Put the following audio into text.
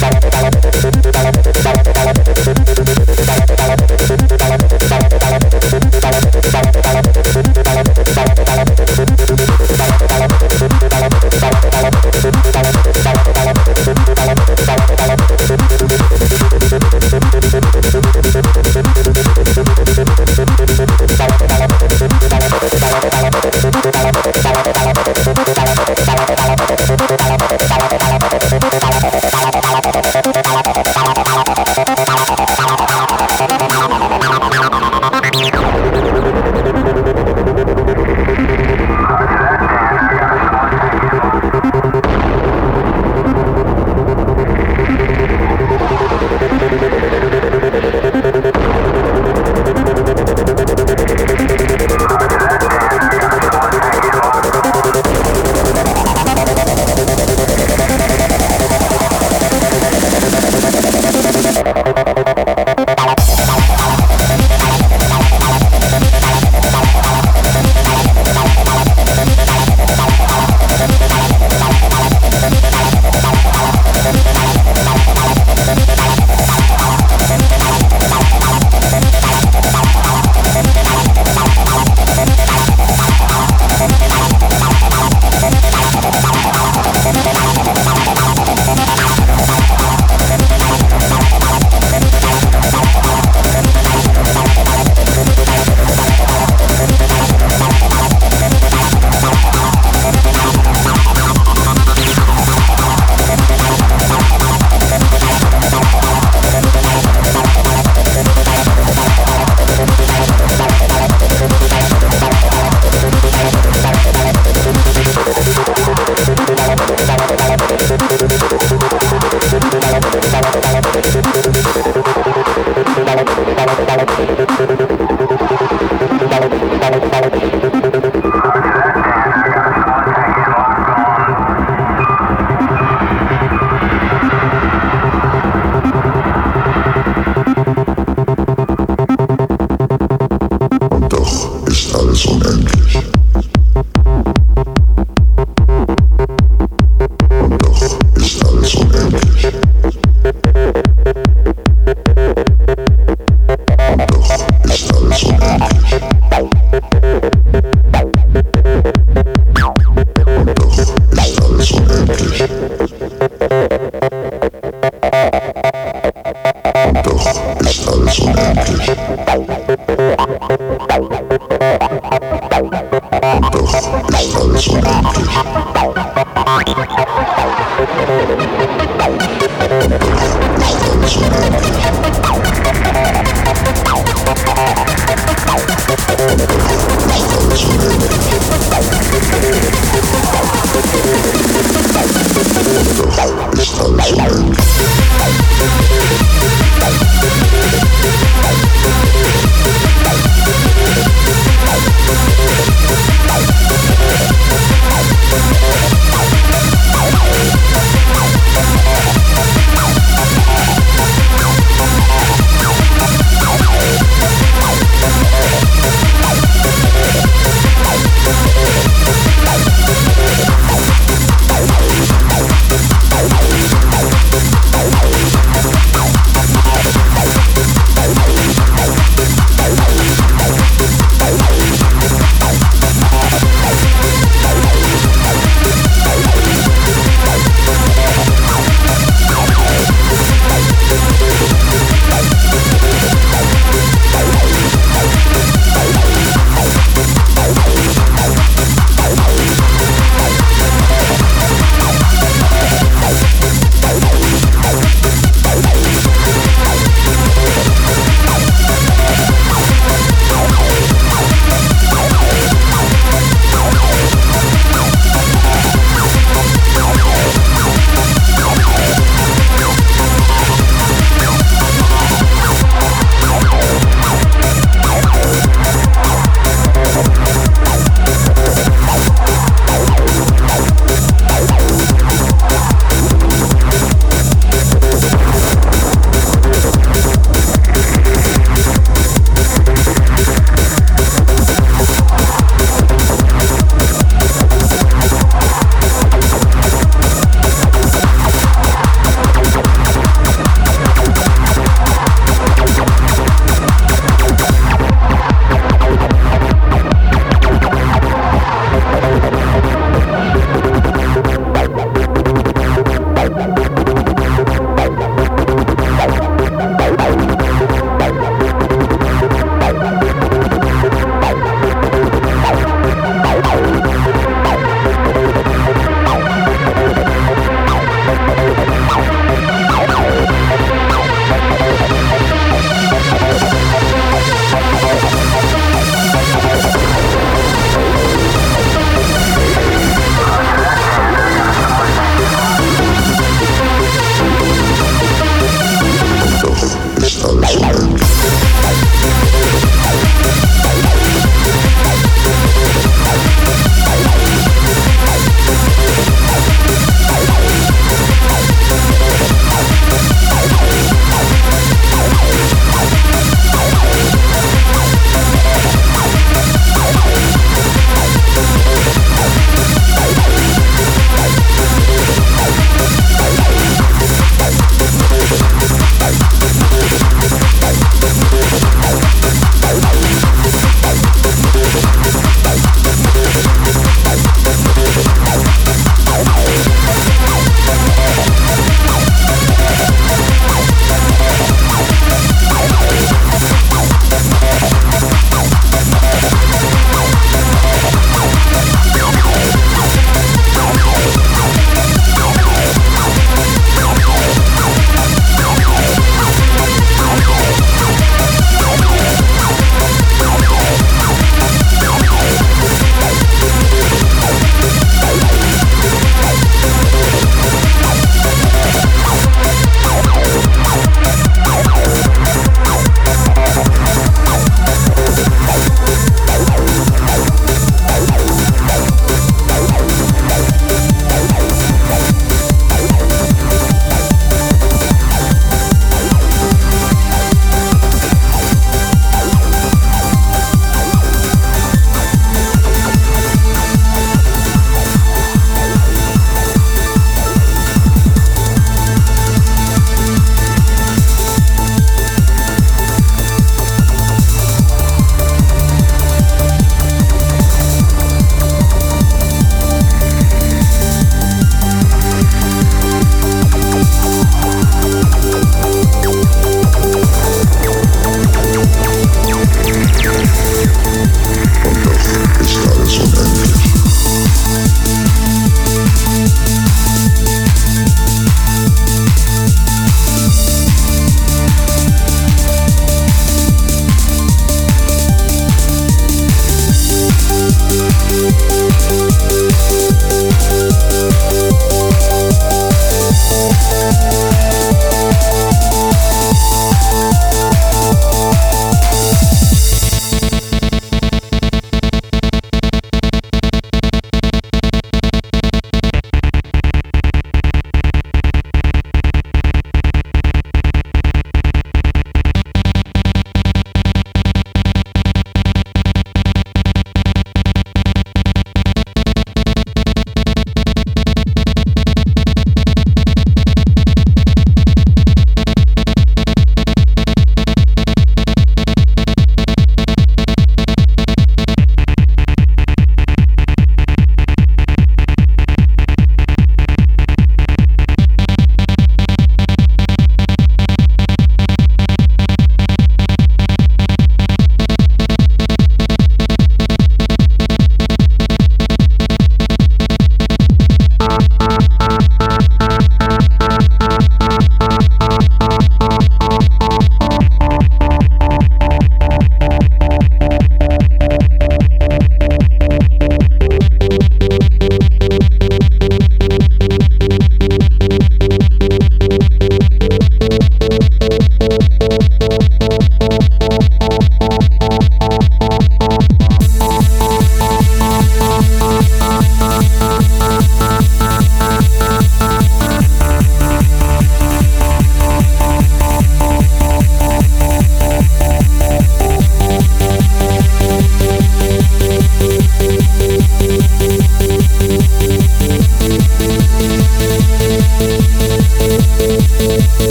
Bye.